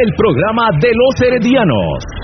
el programa de los heredianos.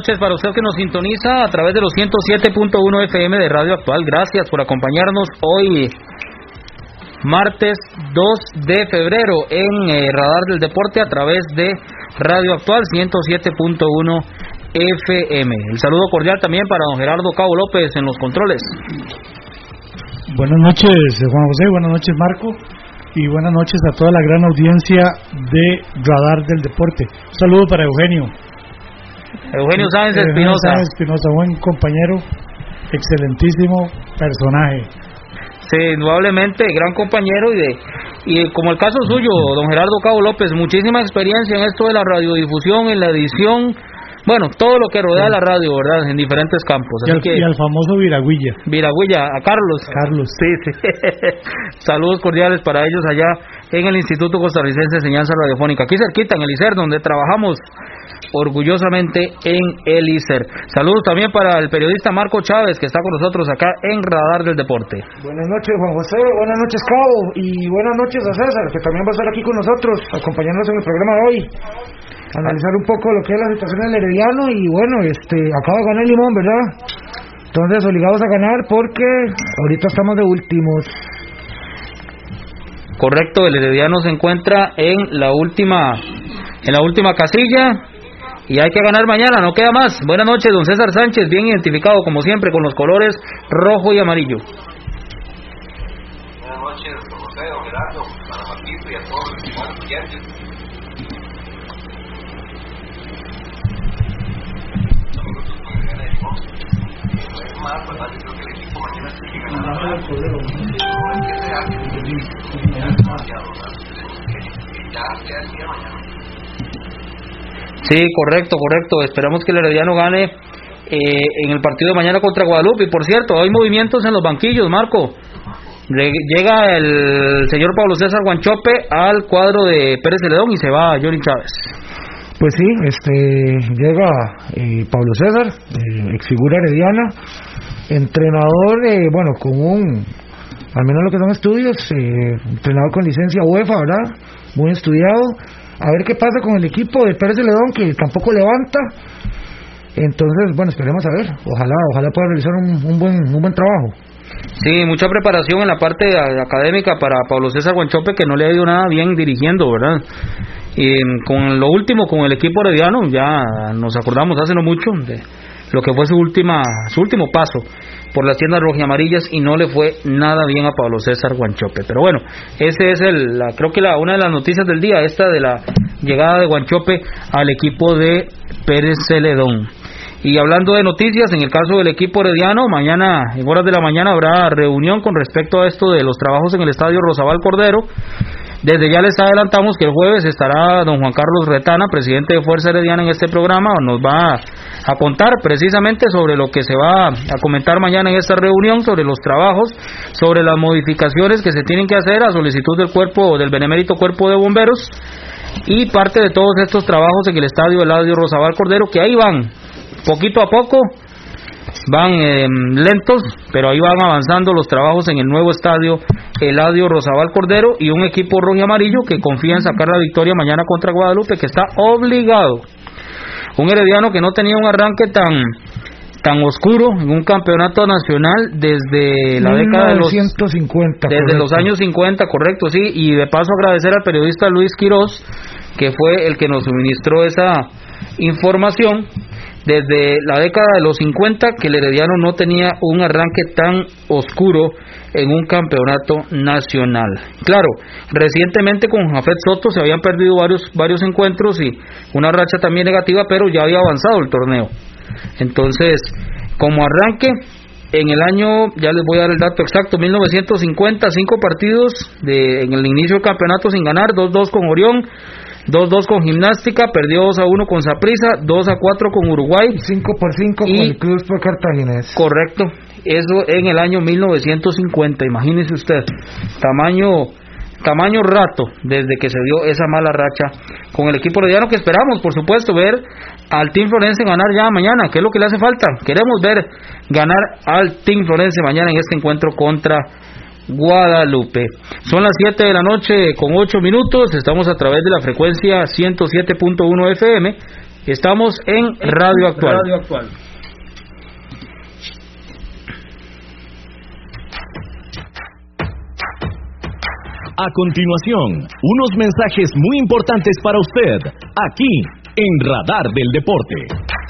Noches para usted que nos sintoniza a través de los 107.1 FM de Radio Actual. Gracias por acompañarnos hoy, martes 2 de febrero, en eh, Radar del Deporte a través de Radio Actual 107.1 FM. El saludo cordial también para don Gerardo Cabo López en los controles. Buenas noches, Juan José, buenas noches, Marco, y buenas noches a toda la gran audiencia de Radar del Deporte. Un saludo para Eugenio. Eugenio Sáenz Espinosa. Sáenz Espinosa, buen compañero, excelentísimo personaje. Sí, indudablemente, gran compañero y de y como el caso suyo, don Gerardo Cabo López, muchísima experiencia en esto de la radiodifusión, en la edición, bueno, todo lo que rodea la radio, ¿verdad? En diferentes campos. Y Así al, que y al famoso Viragüilla. Viragüilla, a Carlos. Carlos. Sí, sí. Saludos cordiales para ellos allá en el Instituto Costarricense de Enseñanza Radiofónica, aquí cerquita en el ICER, donde trabajamos orgullosamente en el ICER. Saludos también para el periodista Marco Chávez, que está con nosotros acá en Radar del Deporte. Buenas noches, Juan José. Buenas noches, Cabo. Y buenas noches a César, que también va a estar aquí con nosotros, acompañándonos en el programa de hoy. Analizar un poco lo que es la situación del Herediano. Y bueno, este acaba de ganar Limón, ¿verdad? Entonces, obligados a ganar porque ahorita estamos de últimos. Correcto, el Herediano se encuentra en la última en la última casilla y hay que ganar mañana, no queda más. Buenas noches, don César Sánchez, bien identificado como siempre con los colores rojo y amarillo. Buenas noches, don José, don Gerardo, para Marquito y a todos los estimados oyentes. Son minutos con el gana de Limón. No es más, ¿verdad? Yo creo que el equipo mañana tiene que ganar. No es que sea ya ya mañana. Sí, correcto, correcto. Esperamos que el Herediano gane eh, en el partido de mañana contra Guadalupe. Y por cierto, hay movimientos en los banquillos, Marco. Llega el señor Pablo César Guanchope al cuadro de Pérez Celedón y se va Johnny Chávez. Pues sí, este llega eh, Pablo César, eh, ex figura herediana, entrenador, eh, bueno, con un, al menos lo que son estudios, eh, entrenador con licencia UEFA, ¿verdad? Muy estudiado. A ver qué pasa con el equipo de Pérez Celedón, que tampoco levanta. Entonces, bueno, esperemos a ver. Ojalá, ojalá pueda realizar un, un buen, un buen trabajo. Sí, mucha preparación en la parte académica para Pablo César Guanchope, que no le ha ido nada bien dirigiendo, ¿verdad? Y mm, con lo último, con el equipo herediano, ya nos acordamos hace no mucho de lo que fue su última su último paso por las tiendas rojiamarillas y no le fue nada bien a Pablo César Guanchope. Pero bueno, ese es el, la, creo que la, una de las noticias del día, esta de la llegada de Guanchope al equipo de Pérez Celedón. Y hablando de noticias, en el caso del equipo herediano, mañana, en horas de la mañana, habrá reunión con respecto a esto de los trabajos en el estadio Rosabal Cordero. Desde ya les adelantamos que el jueves estará don Juan Carlos Retana, presidente de Fuerza Herediana en este programa, nos va a contar precisamente sobre lo que se va a comentar mañana en esta reunión, sobre los trabajos, sobre las modificaciones que se tienen que hacer a solicitud del cuerpo del benemérito cuerpo de bomberos. Y parte de todos estos trabajos en el estadio Eladio Rosabal Cordero que ahí van poquito a poco van eh, lentos, pero ahí van avanzando los trabajos en el nuevo estadio Eladio Rosabal Cordero y un equipo rojo y amarillo que confía en sacar la victoria mañana contra Guadalupe, que está obligado. Un Herediano que no tenía un arranque tan tan oscuro en un campeonato nacional desde la década de los 1950, desde correcto. los años 50, correcto, sí, y de paso agradecer al periodista Luis Quiroz que fue el que nos suministró esa información desde la década de los 50 que el Herediano no tenía un arranque tan oscuro en un campeonato nacional. Claro, recientemente con Jafet Soto se habían perdido varios varios encuentros y una racha también negativa, pero ya había avanzado el torneo. Entonces, como arranque, en el año, ya les voy a dar el dato exacto, 1950, cinco partidos de, en el inicio del campeonato sin ganar, 2-2 con Orión, 2-2 con Gimnástica, perdió 2-1 con Saprissa, 2-4 con Uruguay, 5 por 5 Y- con el Club Sport Cartaginés. correcto, eso en el año 1950, imagínese usted, tamaño tamaño rato desde que se dio esa mala racha con el equipo herediano que esperamos, por supuesto, ver al Team Florense ganar ya mañana, que es lo que le hace falta. Queremos ver ganar al Team Florense mañana en este encuentro contra Guadalupe. Son las 7 de la noche con 8 minutos, estamos a través de la frecuencia 107.1 FM, estamos en Radio Actual. A continuación, unos mensajes muy importantes para usted, aquí en Radar del Deporte.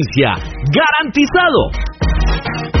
¡Garantizado!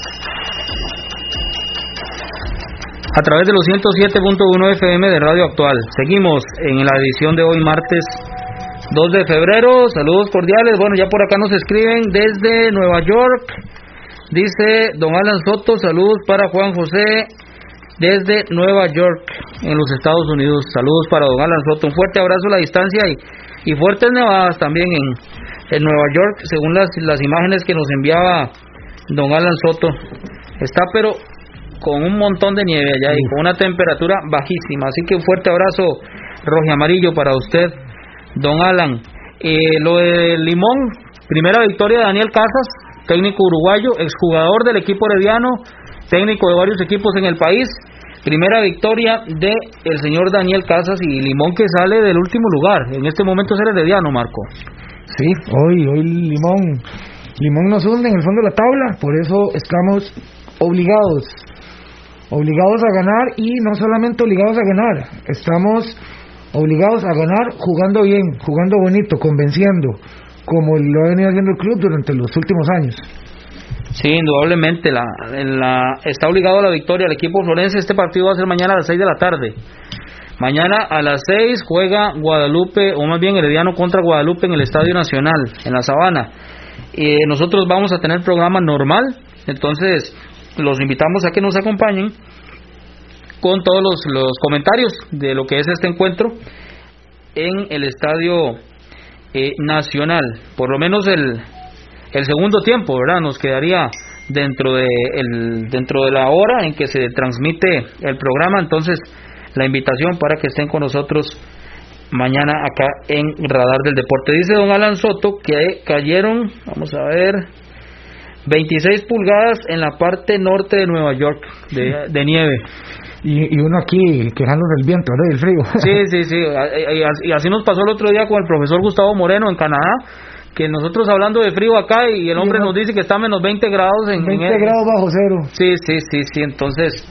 A través de los 107.1 FM de Radio Actual. Seguimos en la edición de hoy martes 2 de febrero, saludos cordiales. Bueno, ya por acá nos escriben desde Nueva York. Dice don Alan Soto, saludos para Juan José desde Nueva York, en los Estados Unidos. Saludos para don Alan Soto. Un fuerte abrazo a la distancia y, y fuertes nevadas también en, en Nueva York, según las, las imágenes que nos enviaba don Alan Soto. Está pero con un montón de nieve allá y con una temperatura bajísima. Así que un fuerte abrazo rojo y amarillo para usted, don Alan. Eh, lo de Limón, primera victoria de Daniel Casas, técnico uruguayo, exjugador del equipo herediano, técnico de varios equipos en el país. Primera victoria de el señor Daniel Casas y Limón que sale del último lugar. En este momento es el herediano, Marco. Sí, hoy, hoy Limón, Limón nos hunde en el fondo de la tabla, por eso estamos obligados, obligados a ganar y no solamente obligados a ganar, estamos obligados a ganar jugando bien, jugando bonito, convenciendo, como lo ha venido haciendo el club durante los últimos años. Sí, indudablemente la, está obligado a la victoria el equipo florense. Este partido va a ser mañana a las 6 de la tarde. Mañana a las 6 juega Guadalupe, o más bien Herediano contra Guadalupe en el Estadio Nacional, en la Sabana. Eh, nosotros vamos a tener programa normal, entonces los invitamos a que nos acompañen con todos los, los comentarios de lo que es este encuentro en el Estadio eh, Nacional. Por lo menos el, el segundo tiempo, ¿verdad? Nos quedaría dentro de, el, dentro de la hora en que se transmite el programa. Entonces, la invitación para que estén con nosotros mañana acá en Radar del Deporte. Dice don Alan Soto que cayeron, vamos a ver, 26 pulgadas en la parte norte de Nueva York de, de nieve. Y, y, uno aquí quejando del viento, ¿no? del frío. Sí, sí, sí. Y así nos pasó el otro día con el profesor Gustavo Moreno en Canadá, que nosotros hablando de frío acá y el hombre nos dice que está a menos 20 grados en 20 grados bajo cero. Sí, sí, sí, sí. Entonces,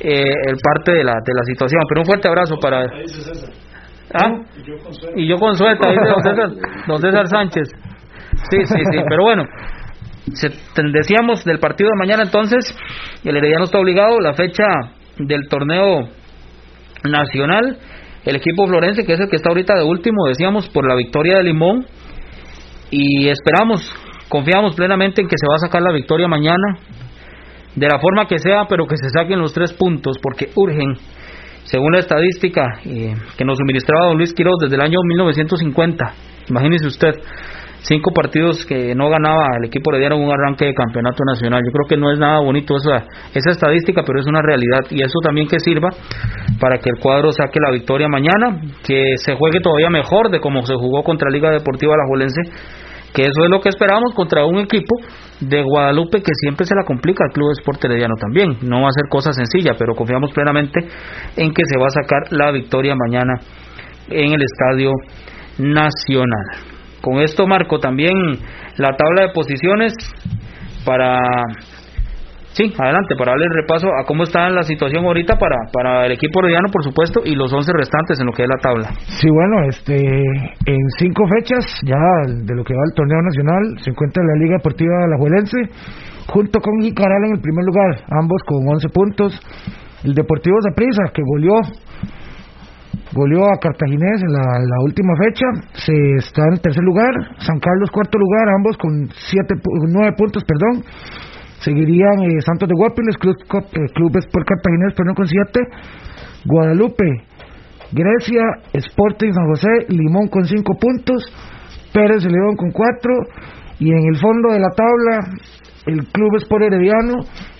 eh, el parte de la, de la situación. Pero un fuerte abrazo para. ¿Ah? Y yo con suerte, dice don César, don César Sánchez. Sí, sí, sí. Pero bueno, se, decíamos del partido de mañana entonces, el Herediano está obligado, la fecha del torneo nacional, el equipo florense, que es el que está ahorita de último, decíamos, por la victoria de Limón, y esperamos, confiamos plenamente en que se va a sacar la victoria mañana, de la forma que sea, pero que se saquen los tres puntos, porque urgen, según la estadística eh, que nos suministraba don Luis Quiroz desde el año 1950, imagínese usted, cinco partidos que no ganaba el equipo le dieron un arranque de campeonato nacional. Yo creo que no es nada bonito esa, esa estadística, pero es una realidad y eso también que sirva para que el cuadro saque la victoria mañana, que se juegue todavía mejor de como se jugó contra Liga Deportiva Alajuelense, que eso es lo que esperamos contra un equipo de Guadalupe que siempre se la complica al Club Sport Herediano también. No va a ser cosa sencilla, pero confiamos plenamente en que se va a sacar la victoria mañana en el Estadio Nacional. Con esto marco también la tabla de posiciones para Sí, adelante, para darle el repaso a cómo está la situación ahorita para, para el equipo herediano, por supuesto, y los 11 restantes en lo que es la tabla. Sí, bueno, este, en cinco fechas ya de lo que va el torneo nacional se encuentra la Liga Deportiva Alajuelense, junto con Jicaral en el primer lugar, ambos con 11 puntos. El Deportivo Zaprisa, que goleó goleó a Cartaginés en la, última fecha, se está en tercer lugar, San Carlos cuarto lugar, ambos con siete, nueve puntos, perdón. Seguirían eh, Santos de Guapiles, Club, eh, Clubes Cartaginés, perdón, con siete. Guadalupe, Grecia, Sporting San José, Limón con cinco puntos, Pérez de León con cuatro, y en el fondo de la tabla, el Club Sport Herediano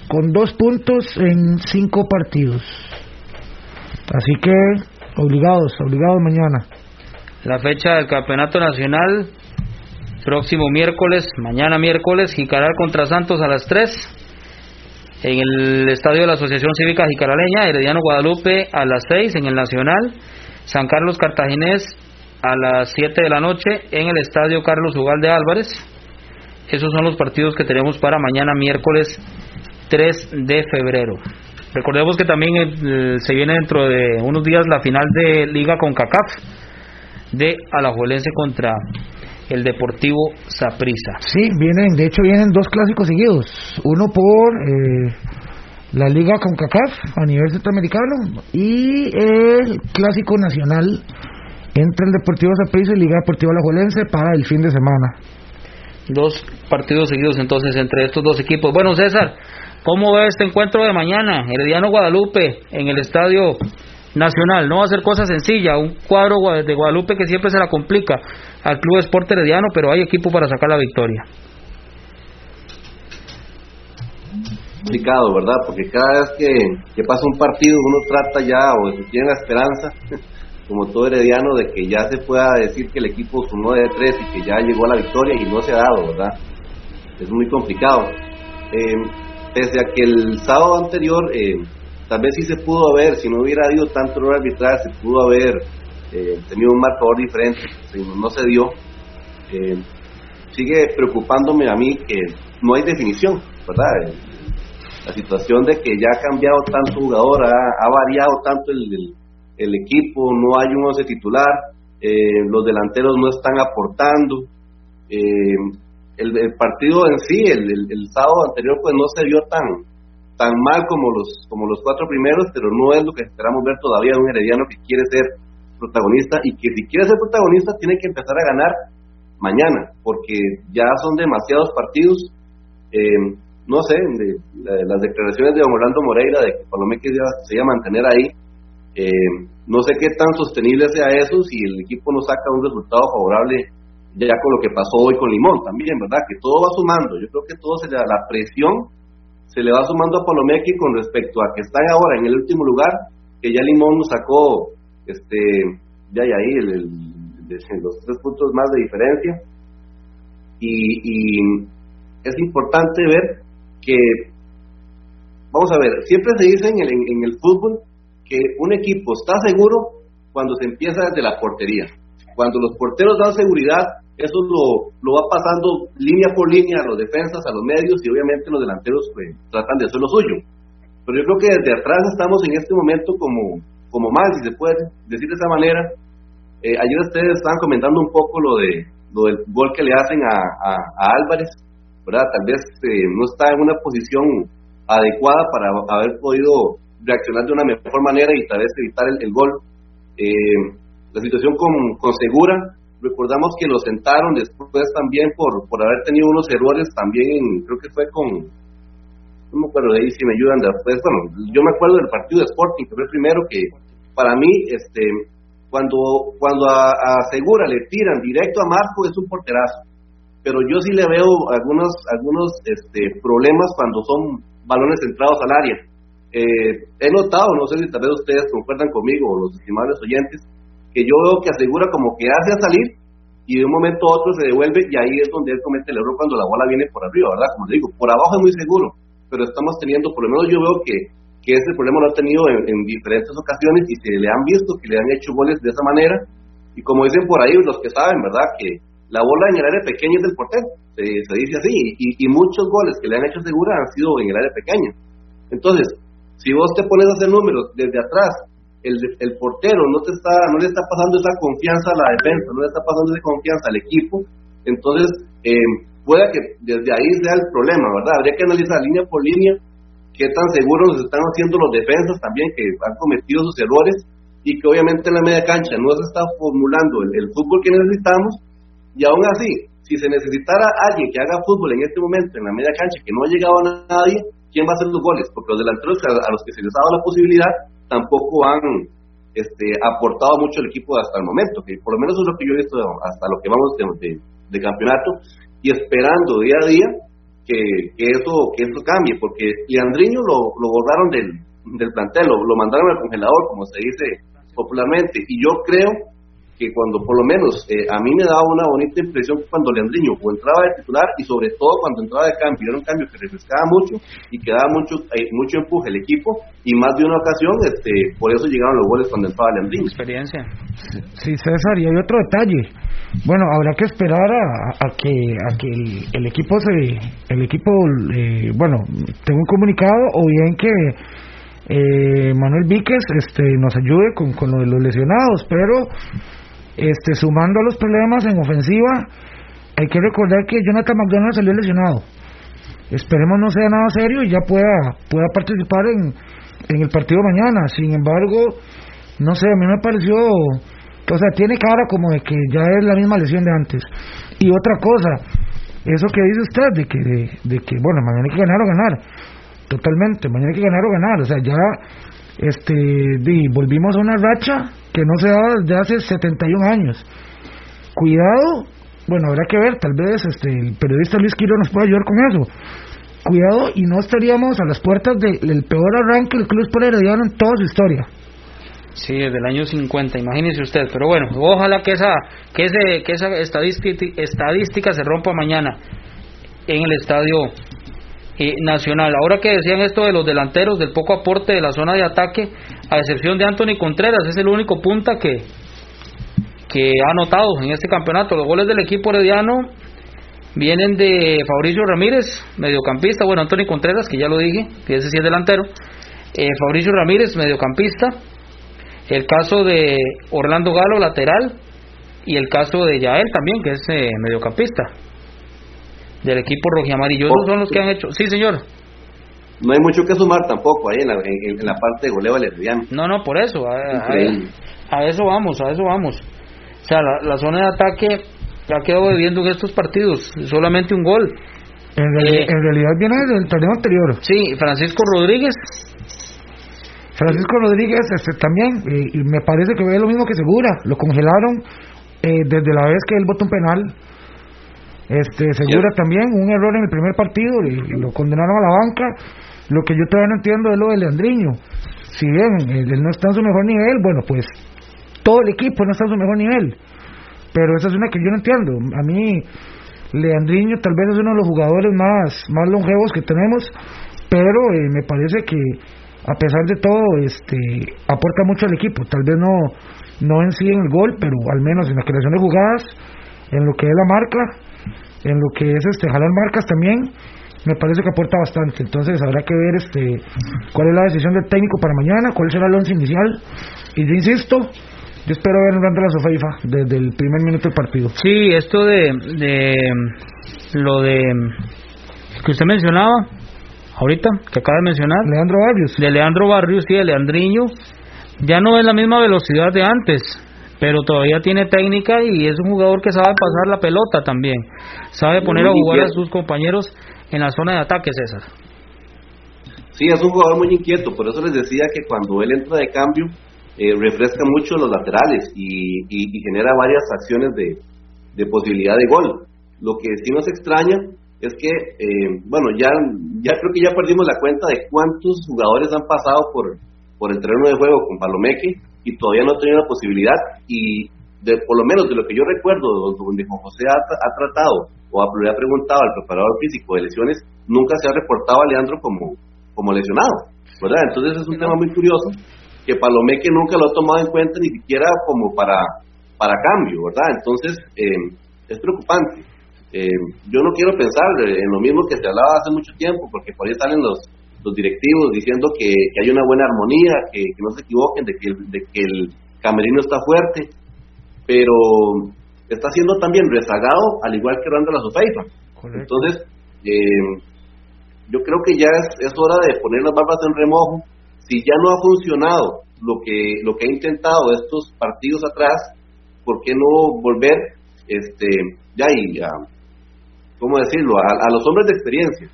con dos puntos en cinco partidos. Así que Obligados, obligados mañana. La fecha del campeonato nacional, próximo miércoles, mañana miércoles, Jicaral contra Santos a las 3, en el estadio de la Asociación Cívica Jicaraleña, Herediano Guadalupe a las 6 en el Nacional, San Carlos Cartaginés a las 7 de la noche en el estadio Carlos Ugalde Álvarez. Esos son los partidos que tenemos para mañana miércoles 3 de febrero. Recordemos que también eh, se viene dentro de unos días la final de Liga con CACAF de Alajuelense contra el Deportivo Saprissa. Sí, vienen, de hecho vienen dos clásicos seguidos, uno por eh, la Liga con CACAF a nivel centroamericano y el clásico nacional entre el Deportivo Saprissa y Liga Deportiva Alajuelense para el fin de semana. Dos partidos seguidos entonces entre estos dos equipos. Bueno, César, ¿cómo ve este encuentro de mañana? Herediano Guadalupe en el Estadio Nacional. No va a ser cosa sencilla, un cuadro de Guadalupe que siempre se la complica al Club Esporte Herediano, pero hay equipo para sacar la victoria. complicado, ¿verdad? Porque cada vez que, pasa un partido uno trata ya o tiene la esperanza, como todo herediano, de que ya se pueda decir que el equipo sumó de tres y que ya llegó a la victoria y no se ha dado, ¿verdad? Es muy complicado. Eh, pese a que el sábado anterior eh, tal vez sí se pudo haber, si no hubiera habido tanto error arbitral, se pudo haber eh, tenido un marcador diferente, no se dio. sigue preocupándome a mí que no hay definición, ¿verdad? la situación de que ya ha cambiado tanto jugador, ha, variado tanto el, el, equipo, no hay un once titular, eh, los delanteros no están aportando. Eh, el, partido en sí, el, el, sábado anterior, pues no se vio tan tan mal como los como los cuatro primeros, pero no es lo que esperamos ver todavía de un herediano que quiere ser protagonista y que si quiere ser protagonista tiene que empezar a ganar mañana, porque ya son demasiados partidos. Eh, no sé, de, las declaraciones de don Orlando Moreira de que Palomé se iba a mantener ahí, eh, no sé qué tan sostenible sea eso si el equipo no saca un resultado favorable ya con lo que pasó hoy con Limón también, ¿verdad? Que todo va sumando, yo creo que todo se le da, la presión se le va sumando a Palomeque con respecto a que están ahora en el último lugar, que ya Limón nos sacó, este, ya y ahí los tres puntos más de diferencia, y, y es importante ver que, vamos a ver, siempre se dice en el, en, el fútbol que un equipo está seguro cuando se empieza desde la portería. Cuando los porteros dan seguridad, eso lo, lo va pasando línea por línea a los defensas, a los medios y obviamente los delanteros pues, tratan de hacer lo suyo. Pero yo creo que desde atrás estamos en este momento como, como mal, si se puede decir de esa manera. Eh, ayer ustedes estaban comentando un poco lo de lo del gol que le hacen a, Álvarez. Tal vez eh, no está en una posición adecuada para haber podido reaccionar de una mejor manera y tal vez evitar el, gol. Eh, la situación con Segura, recordamos que lo sentaron después también por, por haber tenido unos errores también, creo que fue con, no me acuerdo de ahí si me ayudan después, bueno, yo me acuerdo del partido de Sporting, que fue el primero que para mí, este, cuando, cuando a, a Segura le tiran directo a Marco es un porterazo pero yo sí le veo algunos algunos este, problemas cuando son balones centrados al área. Eh, he notado, no sé si tal vez ustedes concuerdan conmigo o los estimables oyentes, que yo veo que asegura como que hace a salir y de un momento a otro se devuelve y ahí es donde él comete el error cuando la bola viene por arriba, ¿verdad? Como le digo, por abajo es muy seguro, pero estamos teniendo, por lo menos yo veo que, que ese problema lo ha tenido en, en diferentes ocasiones y se le han visto que le han hecho goles de esa manera y como dicen por ahí los que saben, ¿verdad? Que la bola en el área pequeña es del portero, se, dice así, y, muchos goles que le han hecho segura han sido en el área pequeña. Entonces, si vos te pones a hacer números desde atrás, el, el portero no te está no le está pasando esa confianza a la defensa, no le está pasando esa confianza al equipo, entonces eh, puede que desde ahí sea el problema, ¿verdad? Habría que analizar línea por línea qué tan seguros están haciendo los defensas también que han cometido sus errores y que obviamente en la media cancha no se está formulando el fútbol que necesitamos y aún así, si se necesitara alguien que haga fútbol en este momento en la media cancha que no ha llegado a nadie, ¿quién va a hacer los goles? Porque los delanteros a los que se les ha dado la posibilidad tampoco han este, aportado mucho el equipo hasta el momento, que por lo menos es lo que yo he visto hasta lo que vamos de, campeonato y esperando día a día que, eso que eso cambie, porque Leandriño lo, lo borraron del, del plantel, lo, lo mandaron al congelador, como se dice popularmente, y yo creo que cuando por lo menos eh, a mí me daba una bonita impresión cuando Leandriño entraba de titular y sobre todo cuando entraba de cambio, era un cambio que refrescaba mucho y que daba mucho eh, mucho empuje al equipo y más de una ocasión este por eso llegaron los goles cuando entraba Leandriño. Experiencia. Sí, César, y hay otro detalle. Bueno, habrá que esperar a, que a que el, equipo se el equipo eh, bueno, tenga un comunicado o bien que Manuel Víquez este, nos ayude con, con lo de los lesionados, pero este, sumando a los problemas en ofensiva, hay que recordar que Jonathan McDonald salió lesionado. Esperemos no sea nada serio y ya pueda, pueda participar en, en el partido mañana. Sin embargo, no sé, a mí me pareció o sea, tiene cara como de que ya es la misma lesión de antes. Y otra cosa, eso que dice usted, de que, de, que bueno, mañana hay que ganar o ganar, totalmente, mañana hay que ganar o ganar, o sea, ya este volvimos a una racha que no se daba desde hace 71 años. Cuidado, bueno, habrá que ver, tal vez este el periodista Luis Quiro nos pueda ayudar con eso. Cuidado y no estaríamos a las puertas del peor arranque del Club Sport Herediano en toda su historia. Sí, desde el año 50, imagínese usted. Pero bueno, ojalá que esa, que ese, que esa estadística, estadística se rompa mañana en el estadio eh, nacional. Ahora que decían esto de los delanteros, del poco aporte de la zona de ataque, a excepción de Anthony Contreras, es el único punta que, que ha anotado en este campeonato. Los goles del equipo herediano vienen de Fabricio Ramírez, mediocampista. Bueno, Anthony Contreras, que ya lo dije, que ese sí es delantero. Eh, Fabricio Ramírez, mediocampista el caso de Orlando Galo, lateral, y el caso de Yael también, que es eh, mediocampista del equipo rojiamarillo. Esos son los que han hecho. Sí, señor. No hay mucho que sumar tampoco ahí en la, en, la parte de goleo valeriano. No, no, por eso. A, eso vamos, a eso vamos. O sea, la, zona de ataque ha quedado debiendo en estos partidos. Solamente un gol. En, eh, en realidad viene del torneo anterior. Sí, Francisco Rodríguez Francisco Rodríguez este, también, y me parece que ve lo mismo que Segura, lo congelaron eh, desde la vez que él votó un penal. Este, Segura también, un error en el primer partido, y, lo condenaron a la banca. Lo que yo todavía no entiendo es lo de Leandriño. Si bien él no está en su mejor nivel, bueno, pues todo el equipo no está en su mejor nivel. Pero esa es una que yo no entiendo. A mí, Leandriño tal vez es uno de los jugadores más, más longevos que tenemos, pero eh, me parece que a pesar de todo, este, aporta mucho al equipo. Tal vez no, no en sí en el gol, pero al menos en la creación de jugadas, en lo que es la marca, en lo que es este jalar marcas también, me parece que aporta bastante. Entonces habrá que ver este cuál es la decisión del técnico para mañana, cuál será el once inicial. Y yo insisto, yo espero ver un la Sofeifa desde el primer minuto del partido. Sí, esto de, de lo de que usted mencionaba, ahorita, que acaba de mencionar. Leandro Barrios. De Leandro Barrios, sí, de Leandriño. Ya no es la misma velocidad de antes, pero todavía tiene técnica y es un jugador que sabe pasar la pelota también. Sabe poner a jugar a sus compañeros en la zona de ataque, César. Sí, es un jugador muy inquieto, por eso les decía que cuando él entra de cambio, eh, refresca mucho los laterales y, genera varias acciones de, de posibilidad de gol. Lo que sí nos extraña es que, eh, bueno, ya, ya creo que ya perdimos la cuenta de cuántos jugadores han pasado por, por el terreno de juego con Palomeque y todavía no han tenido la posibilidad y de, por lo menos de lo que yo recuerdo, donde Juan José ha, tratado o le ha preguntado al preparador físico de lesiones, nunca se ha reportado a Leandro como, como lesionado, ¿verdad? Entonces es un tema muy curioso que Palomeque nunca lo ha tomado en cuenta ni siquiera como para, para cambio, ¿verdad? Entonces eh, es preocupante. Eh, yo no quiero pensar en lo mismo que se hablaba hace mucho tiempo, porque por ahí salen los, los directivos diciendo que, hay una buena armonía, que, no se equivoquen, de que, el, de que el camerino está fuerte, pero está siendo también rezagado, al igual que Randall Azofeifa. Entonces, eh, yo creo que ya es, es hora de poner las barbas en remojo. Si ya no ha funcionado lo que, lo que ha intentado estos partidos atrás, ¿por qué no volver este, ya y a, ¿cómo decirlo?, a, los hombres de experiencia.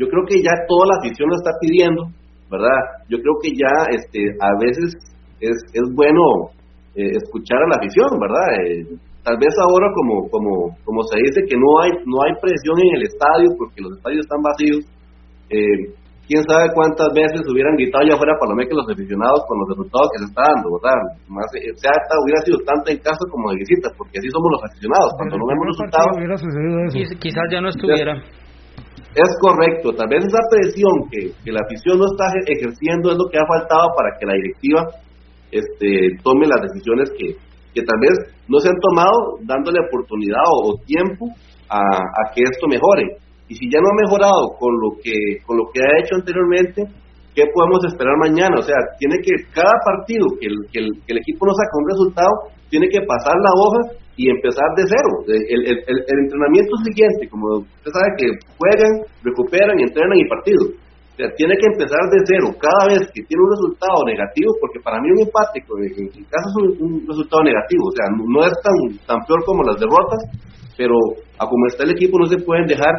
Yo creo que ya toda la afición lo está pidiendo, ¿verdad? Yo creo que ya este, a veces es, es bueno eh, escuchar a la afición, ¿verdad? Eh, tal vez ahora como, como, como se dice que no hay, no hay presión en el estadio porque los estadios están vacíos, eh, quién sabe cuántas veces hubieran gritado ya fuera que los aficionados con los resultados que se está dando, ¿verdad? Más, eh, sea, hubiera sido tanto en casa como de visita, porque así somos los aficionados, cuando no vemos resultados. Quizás ya no estuviera. Es correcto, tal vez esa presión que, la afición no está ejerciendo es lo que ha faltado para que la directiva este, tome las decisiones que, tal vez no se han tomado dándole oportunidad o, tiempo a, a que esto mejore. Y si ya no ha mejorado con lo que con lo que ha hecho anteriormente qué podemos esperar mañana o sea tiene que cada partido que el, que el, equipo no saca un resultado tiene que pasar la hoja y empezar de cero. El, el, el entrenamiento siguiente como usted sabe que juegan recuperan entrenan y partido. Sea, tiene que empezar de cero. Cada vez que tiene un resultado negativo, porque para mí un empate en mi caso es un, resultado negativo, o sea, no es tan, tan peor como las derrotas, pero a como está el equipo no se pueden dejar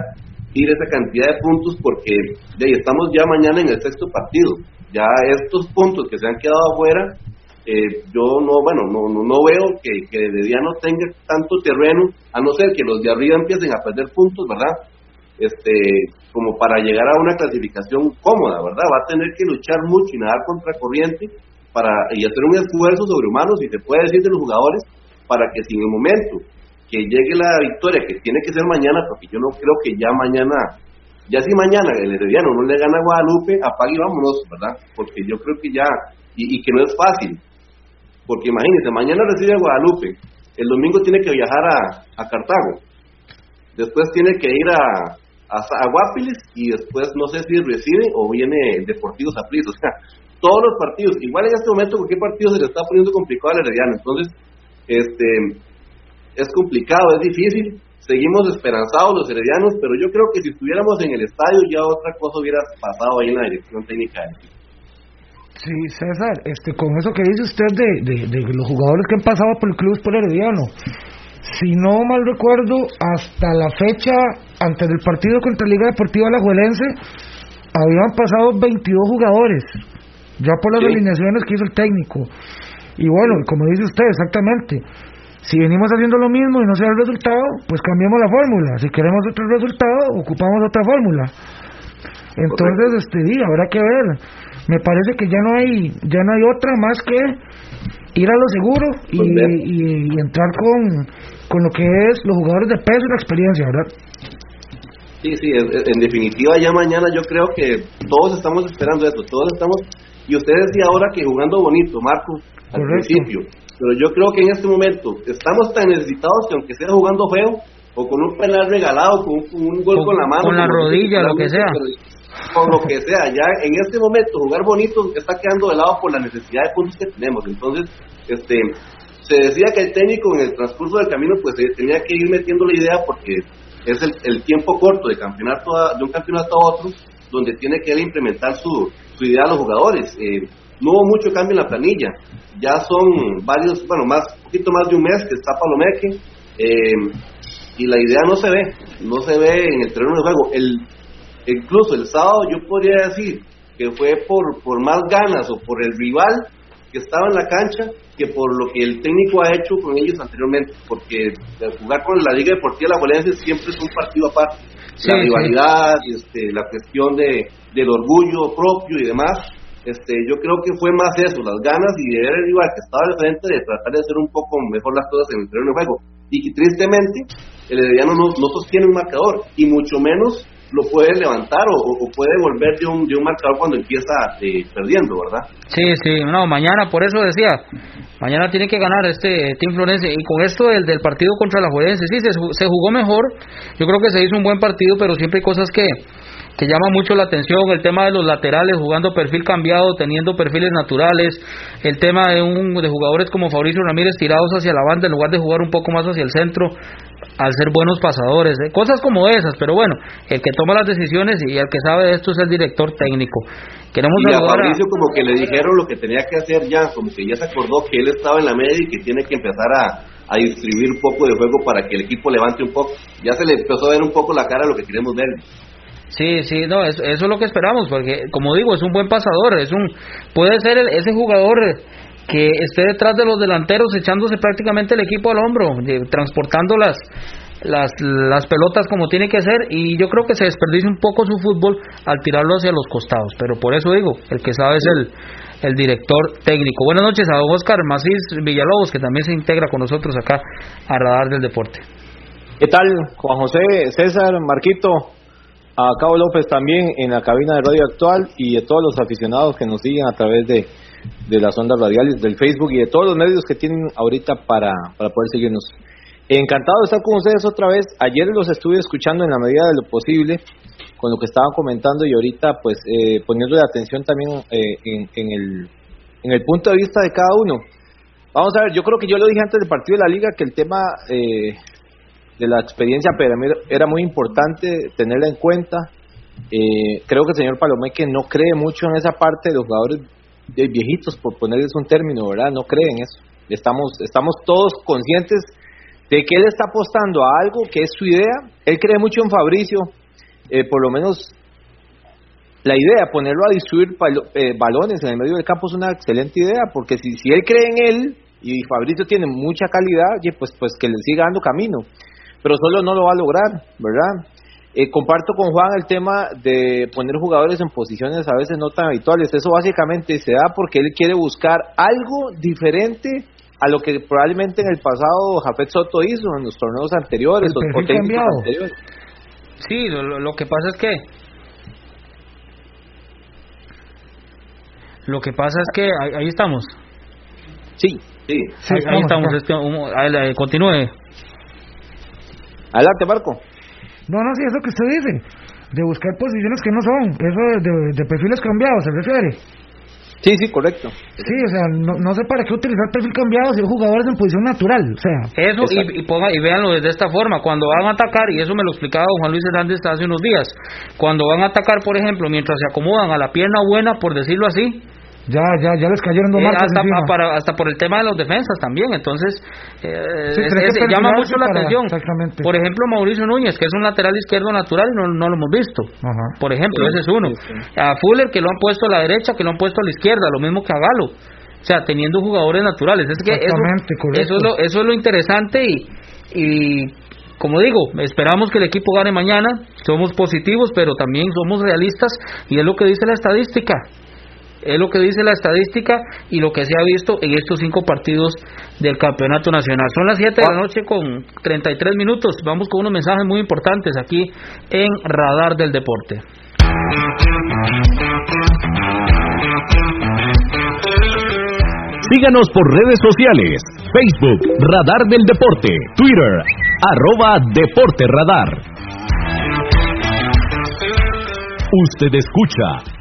ir esa cantidad de puntos porque de ahí estamos ya mañana en el sexto partido. Ya estos puntos que se han quedado afuera, eh, yo no, bueno, no, no, veo que, que no tenga tanto terreno, a no ser que los de arriba empiecen a perder puntos, ¿verdad? Este, como para llegar a una clasificación cómoda, ¿verdad? Va a tener que luchar mucho y nadar contra corriente para, y hacer un esfuerzo sobrehumano, si se puede decir, de los jugadores, para que si en el momento que llegue la victoria, que tiene que ser mañana, porque yo no creo que ya mañana, ya si mañana el Herediano no le gana a Guadalupe, apague y vámonos, ¿verdad? Porque yo creo que ya, y, que no es fácil, porque imagínense, mañana recibe a Guadalupe, el domingo tiene que viajar a, a Cartago, después tiene que ir a, a, Guapiles y después no sé si recibe o viene Deportivo Saprissa. O sea, todos los partidos, igual en este momento cualquier partido se le está poniendo complicado al Herediano. Entonces, este es complicado, es difícil. Seguimos esperanzados los heredianos, pero yo creo que si estuviéramos en el estadio ya otra cosa hubiera pasado ahí en la dirección técnica. Sí, César, este, con eso que dice usted de, de, los jugadores que han pasado por el club por Herediano, si no mal recuerdo, hasta la fecha, antes del partido contra Liga Deportiva Alajuelense, habían pasado 22 jugadores, ya por las alineaciones que hizo el técnico. Y bueno, como dice usted, exactamente, si venimos haciendo lo mismo y no se da el resultado, pues cambiamos la fórmula. Si queremos otro resultado, ocupamos otra fórmula. Entonces, este día habrá que ver. Me parece que ya no hay ya no hay otra más que ir a lo seguro y, entrar con, con lo que es los jugadores de peso y la experiencia, ¿verdad? Sí, sí, en definitiva ya mañana yo creo que todos estamos esperando esto, todos estamos, y usted decía ahora que jugando bonito, Marco, al principio, pero yo creo que en este momento estamos tan necesitados que aunque sea jugando feo, o con un penal regalado, con un, gol con, la mano, con la rodilla, lo que sea con lo que sea. Ya en este momento jugar bonito está quedando de lado por la necesidad de puntos que tenemos. Entonces, este se decía que el técnico en el transcurso del camino pues tenía que ir metiendo la idea porque es el, tiempo corto de campeonato de un campeonato a otro donde tiene que implementar su, su idea a los jugadores. Eh, no hubo mucho cambio en la planilla. Ya son varios, bueno, más, poquito más de un mes que está Palomeque. Eh, y la idea no se ve, no se ve en el terreno de juego. El, Incluso el sábado yo podría decir que fue por, por más ganas o por el rival que estaba en la cancha que por lo que el técnico ha hecho con ellos anteriormente, porque jugar con la Liga Deportiva La Valencia siempre es un partido aparte. la rivalidad, este, la cuestión de, del orgullo propio y demás, este, yo creo que fue más eso, las ganas y de ver el rival que estaba al frente de tratar de hacer un poco mejor las cosas en el terreno de juego. Y que tristemente el Herediano no, no sostiene un marcador, y mucho menos lo puede levantar o, puede volver de un, de un marcador cuando empieza eh, perdiendo, ¿verdad? Sí, sí, no, mañana, por eso decía, mañana tiene que ganar este Team Florense. Y con esto del, del partido contra la Juerense, sí, se, se jugó mejor, yo creo que se hizo un buen partido, pero siempre hay cosas que, que llama mucho la atención, el tema de los laterales jugando perfil cambiado, teniendo perfiles naturales, el tema de un de jugadores como Fabricio Ramírez tirados hacia la banda en lugar de jugar un poco más hacia el centro, al ser buenos pasadores, ¿eh? cosas como esas, pero bueno, el que toma las decisiones y el que sabe de esto es el director técnico. Queremos y a Fabricio como que le dijeron lo que tenía que hacer ya, como que ya se acordó que él estaba en la media y que tiene que empezar a, a distribuir un poco de juego para que el equipo levante un poco. Ya se le empezó a ver un poco la cara a lo que queremos ver. Sí, sí, no, eso, es lo que esperamos, porque como digo, es un buen pasador, es un puede ser ese jugador que esté detrás de los delanteros echándose prácticamente el equipo al hombro, transportando las, las, las pelotas como tiene que ser y yo creo que se desperdicia un poco su fútbol al tirarlo hacia los costados, pero por eso digo, el que sabe es el, el director técnico. Buenas noches a Oscar Macís Villalobos, que también se integra con nosotros acá a Radar del Deporte. ¿Qué tal, Juan José, César, Marquito? A Cabo López también en la cabina de Radio Actual y a todos los aficionados que nos siguen a través de de las ondas radiales, del Facebook y de todos los medios que tienen ahorita para, para poder seguirnos. Encantado de estar con ustedes otra vez. Ayer los estuve escuchando en la medida de lo posible con lo que estaban comentando y ahorita pues eh, poniendo la atención también eh, en, el, en el punto de vista de cada uno. Vamos a ver, yo creo que yo lo dije antes del partido de la liga que el tema eh, de la experiencia era muy importante tenerla en cuenta Eh, creo que el señor Palomeque no cree mucho en esa parte de los jugadores de viejitos, por ponerles un término, ¿verdad? No cree en eso. Estamos, estamos todos conscientes de que él está apostando a algo que es su idea. Él cree mucho en Fabricio, eh, por lo menos la idea, ponerlo a distribuir eh, balones en el medio del campo es una excelente idea, porque si, si él cree en él y Fabricio tiene mucha calidad, pues, pues que le siga dando camino, pero solo no lo va a lograr, ¿verdad? Eh, comparto con Juan el tema de poner jugadores en posiciones a veces no tan habituales. Eso básicamente se da porque él quiere buscar algo diferente a lo que probablemente en el pasado Jafet Soto hizo en los torneos anteriores o, anteriores. Sí, lo, que pasa es que lo que pasa es que ahí, estamos. Sí, sí. ahí, estamos. continúe. Adelante, Marco. No, no, sí, eso que usted dice, de buscar posiciones que no son, eso de, perfiles cambiados, ¿se refiere? Sí, sí, correcto. Sí, o sea, no, sé para qué utilizar perfil cambiado si hay jugadores en posición natural, o sea. Eso, y, ponga, y véanlo desde esta forma, cuando van a atacar, y eso me lo explicaba Juan Luis Hernández hace unos días, cuando van a atacar, por ejemplo, mientras se acomodan a la pierna buena, por decirlo así, ya, ya, ya les cayeron dos eh, hasta, para, hasta por el tema de los defensas también. Entonces, eh, llama mucho la atención. Por ejemplo, Mauricio Núñez, que es un lateral izquierdo natural y no, no lo hemos visto. Por ejemplo, ese es uno. A Fuller, que lo han puesto a la derecha, que lo han puesto a la izquierda, lo mismo que a Galo. O sea, teniendo jugadores naturales. Es que eso, eso, es lo, eso es lo interesante y, y como digo, esperamos que el equipo gane mañana, somos positivos, pero también somos realistas y es lo que dice la estadística. Es lo que dice la estadística y lo que se ha visto en estos cinco partidos del Campeonato Nacional. Son las 7 de la noche con 33 minutos. Vamos con unos mensajes muy importantes aquí en Radar del Deporte. Síganos por redes sociales, Facebook, Radar del Deporte, Twitter, arroba Deporte Radar. Usted escucha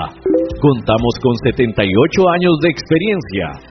Contamos con 78 años de experiencia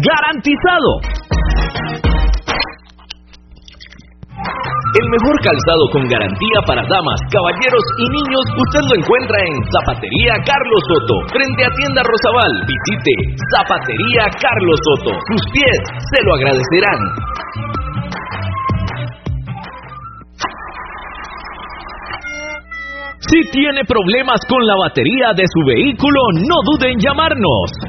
¡Garantizado! El mejor calzado con garantía para damas, caballeros y niños usted lo encuentra en Zapatería Carlos Soto, frente a Tienda Rosabal. Visite Zapatería Carlos Soto. Sus pies se lo agradecerán. Si tiene problemas con la batería de su vehículo, no dude en llamarnos.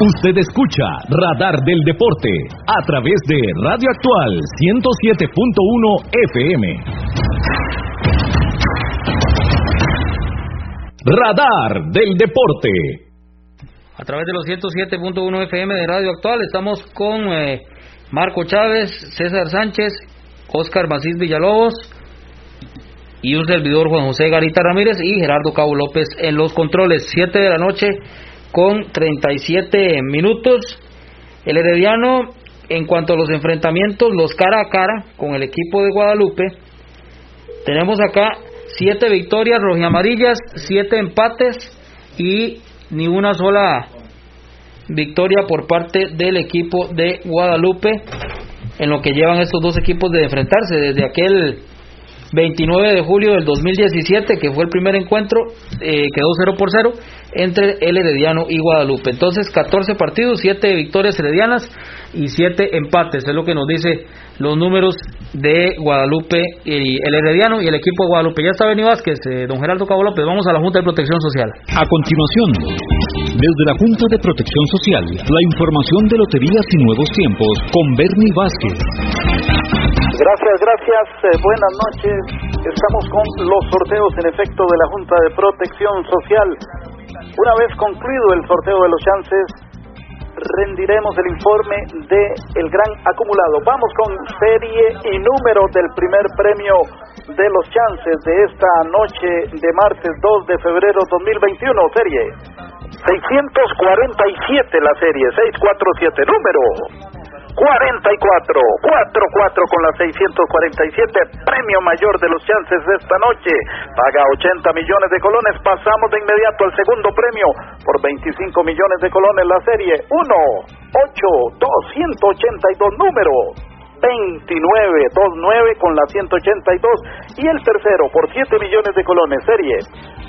Usted escucha Radar del Deporte a través de Radio Actual 107.1 FM. Radar del Deporte. A través de los 107.1 FM de Radio Actual estamos con eh, Marco Chávez, César Sánchez, Oscar Macís Villalobos y un servidor Juan José Garita Ramírez y Gerardo Cabo López en los controles. 7 de la noche con 37 minutos. El Herediano, en cuanto a los enfrentamientos, los cara a cara con el equipo de Guadalupe, tenemos acá 7 victorias rojiamarillas, 7 empates y ni una sola victoria por parte del equipo de Guadalupe en lo que llevan estos dos equipos de enfrentarse desde aquel 29 de julio del 2017, que fue el primer encuentro, eh, quedó 0 por 0 entre el Herediano y Guadalupe. Entonces, 14 partidos, 7 victorias heredianas y 7 empates. Es lo que nos dice los números de Guadalupe y el Herediano y el equipo de Guadalupe. Ya está Beni Vázquez, eh, don Gerardo Cabo López. Vamos a la Junta de Protección Social. A continuación, desde la Junta de Protección Social, la información de loterías y nuevos tiempos con Bernie Vázquez. Gracias, gracias. Eh, buenas noches. Estamos con los sorteos en efecto de la Junta de Protección Social. Una vez concluido el sorteo de los chances, rendiremos el informe de el gran acumulado. Vamos con serie y número del primer premio de los chances de esta noche de martes 2 de febrero 2021. Serie 647 la serie 647 número 44, 4-4 con la 647, premio mayor de los chances de esta noche. Paga 80 millones de colones. Pasamos de inmediato al segundo premio por 25 millones de colones. La serie 1, 8, 282 número. 2929 con la 182 y el tercero por 7 millones de colones serie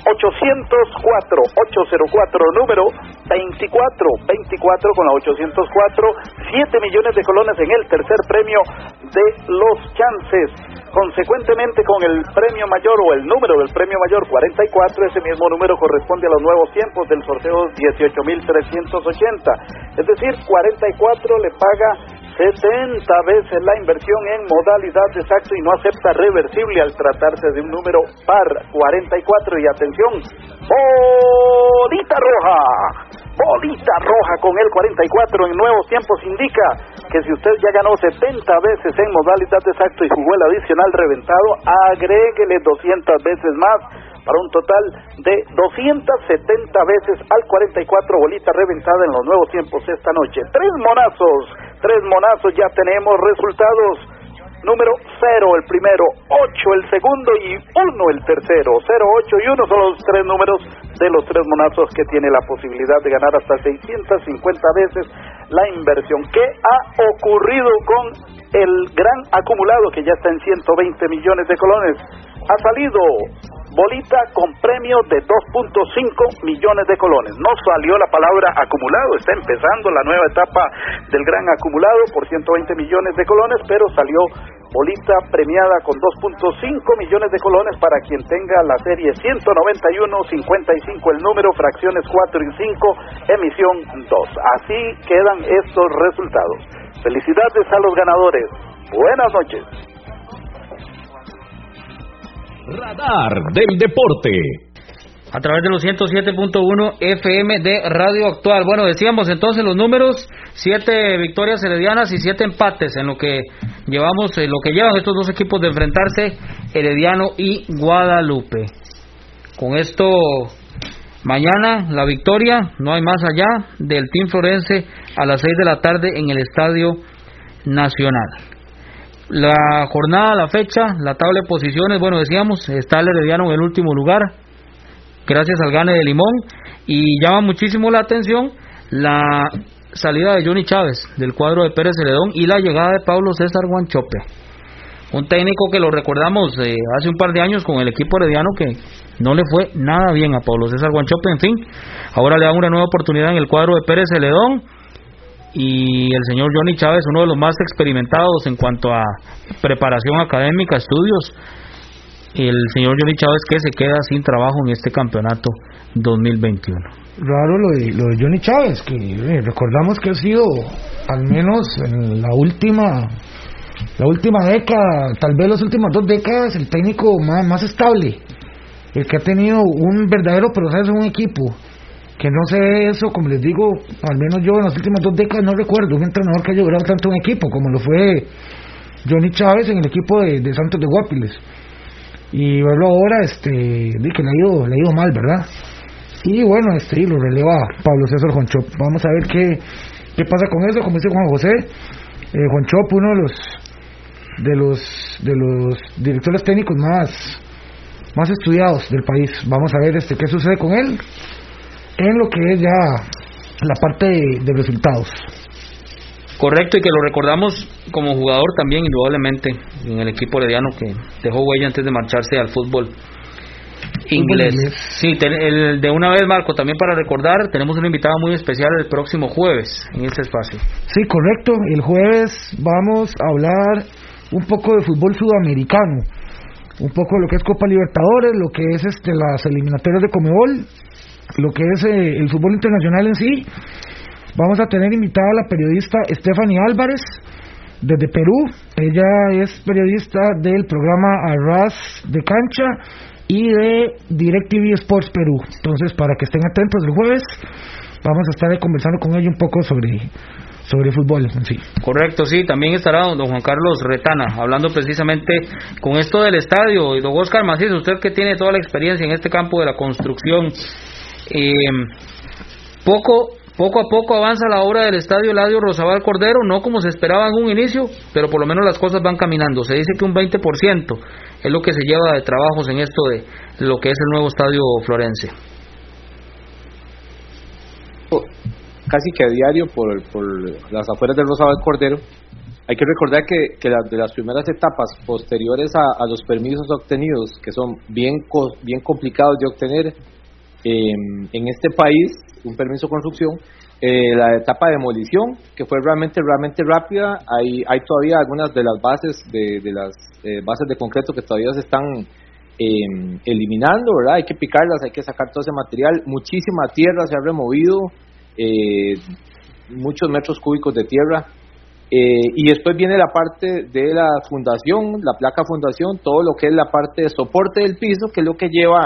804 804 número 24 24 con la 804 7 millones de colones en el tercer premio de los chances. Consecuentemente con el premio mayor o el número del premio mayor 44 ese mismo número corresponde a los nuevos tiempos del sorteo 18.380 es decir 44 le paga 70 veces la inversión en modalidad de saxo y no acepta reversible al tratarse de un número par 44 y atención, bolita roja, bolita roja con el 44 en nuevos tiempos indica que si usted ya ganó 70 veces en modalidad de saxo y jugó el adicional reventado, agréguele 200 veces más para un total de 270 veces al 44 bolita reventada en los nuevos tiempos esta noche. Tres monazos Tres monazos ya tenemos resultados. Número 0 el primero, 8 el segundo y 1 el tercero. 0, 8 y 1 son los tres números de los tres monazos que tiene la posibilidad de ganar hasta 650 veces la inversión. ¿Qué ha ocurrido con el gran acumulado que ya está en 120 millones de colones? Ha salido bolita con premio de 2.5 millones de colones. No salió la palabra acumulado, está empezando la nueva etapa del gran acumulado por 120 millones de colones, pero salió bolita premiada con 2.5 millones de colones para quien tenga la serie 191-55, el número, fracciones 4 y 5, emisión 2. Así quedan estos resultados. Felicidades a los ganadores. Buenas noches. Radar del Deporte. A través de los 107.1 FM de Radio Actual. Bueno, decíamos entonces los números, siete victorias heredianas y siete empates en lo que llevamos, en lo que llevan estos dos equipos de enfrentarse, Herediano y Guadalupe. Con esto, mañana la victoria, no hay más allá del Team Florense a las 6 de la tarde en el Estadio Nacional. La jornada, la fecha, la tabla de posiciones, bueno, decíamos, está el Herediano en el último lugar, gracias al gane de Limón. Y llama muchísimo la atención la salida de Johnny Chávez del cuadro de Pérez Celedón y la llegada de Pablo César Guanchope. Un técnico que lo recordamos eh, hace un par de años con el equipo herediano que no le fue nada bien a Pablo César Guanchope. En fin, ahora le dan una nueva oportunidad en el cuadro de Pérez Celedón y el señor Johnny Chávez, uno de los más experimentados en cuanto a preparación académica, estudios. El señor Johnny Chávez que se queda sin trabajo en este campeonato 2021. Raro lo de, lo de Johnny Chávez, que eh, recordamos que ha sido, al menos en la última la última década, tal vez las últimas dos décadas, el técnico más, más estable, el que ha tenido un verdadero proceso en un equipo que no sé eso, como les digo, al menos yo en las últimas dos décadas no recuerdo un entrenador que haya durado tanto un equipo como lo fue Johnny Chávez en el equipo de, Santos de Guapiles. Y verlo ahora, este, que le ha ido, le ha ido mal, ¿verdad? Y bueno, este, lo releva Pablo César Juanchop. Vamos a ver qué, qué pasa con eso, como dice Juan José. Eh, Juanchop, uno de los de los de los directores técnicos más más estudiados del país. Vamos a ver este qué sucede con él en lo que es ya la parte de, resultados. Correcto, y que lo recordamos como jugador también, indudablemente, en el equipo herediano que dejó huella antes de marcharse al fútbol inglés. Sí, el, de una vez, Marco, también para recordar, tenemos una invitada muy especial el próximo jueves en este espacio. Sí, correcto. El jueves vamos a hablar un poco de fútbol sudamericano, un poco de lo que es Copa Libertadores, lo que es este las eliminatorias de Comebol lo que es eh, el fútbol internacional en sí. Vamos a tener invitada a la periodista Stephanie Álvarez desde Perú. Ella es periodista del programa Arras de Cancha y de DirecTV Sports Perú. Entonces, para que estén atentos el jueves, vamos a estar conversando con ella un poco sobre sobre fútbol en sí. Correcto, sí, también estará don Juan Carlos Retana hablando precisamente con esto del estadio y don Oscar Macías, usted que tiene toda la experiencia en este campo de la construcción poco, poco a poco avanza la obra del estadio Eladio Rosabal Cordero, no como se esperaba en un inicio, pero por lo menos las cosas van caminando. Se dice que un 20% es lo que se lleva de trabajos en esto de lo que es el nuevo estadio florense. Casi que a diario por, por las afueras del Rosabal Cordero. Hay que recordar que, que de las primeras etapas posteriores a, a, los permisos obtenidos, que son bien, bien complicados de obtener, Em, en este país un permiso de construcción, eh, la etapa de demolición, que fue realmente, realmente rápida, hay, hay todavía algunas de las bases de, de las eh, bases de concreto que todavía se están em, eliminando, ¿verdad? Hay que picarlas, hay que sacar todo ese material, muchísima tierra se ha removido, eh, muchos metros cúbicos de tierra, y después viene la parte de la fundación, la placa fundación, todo lo que es la parte de soporte del piso, que es lo que lleva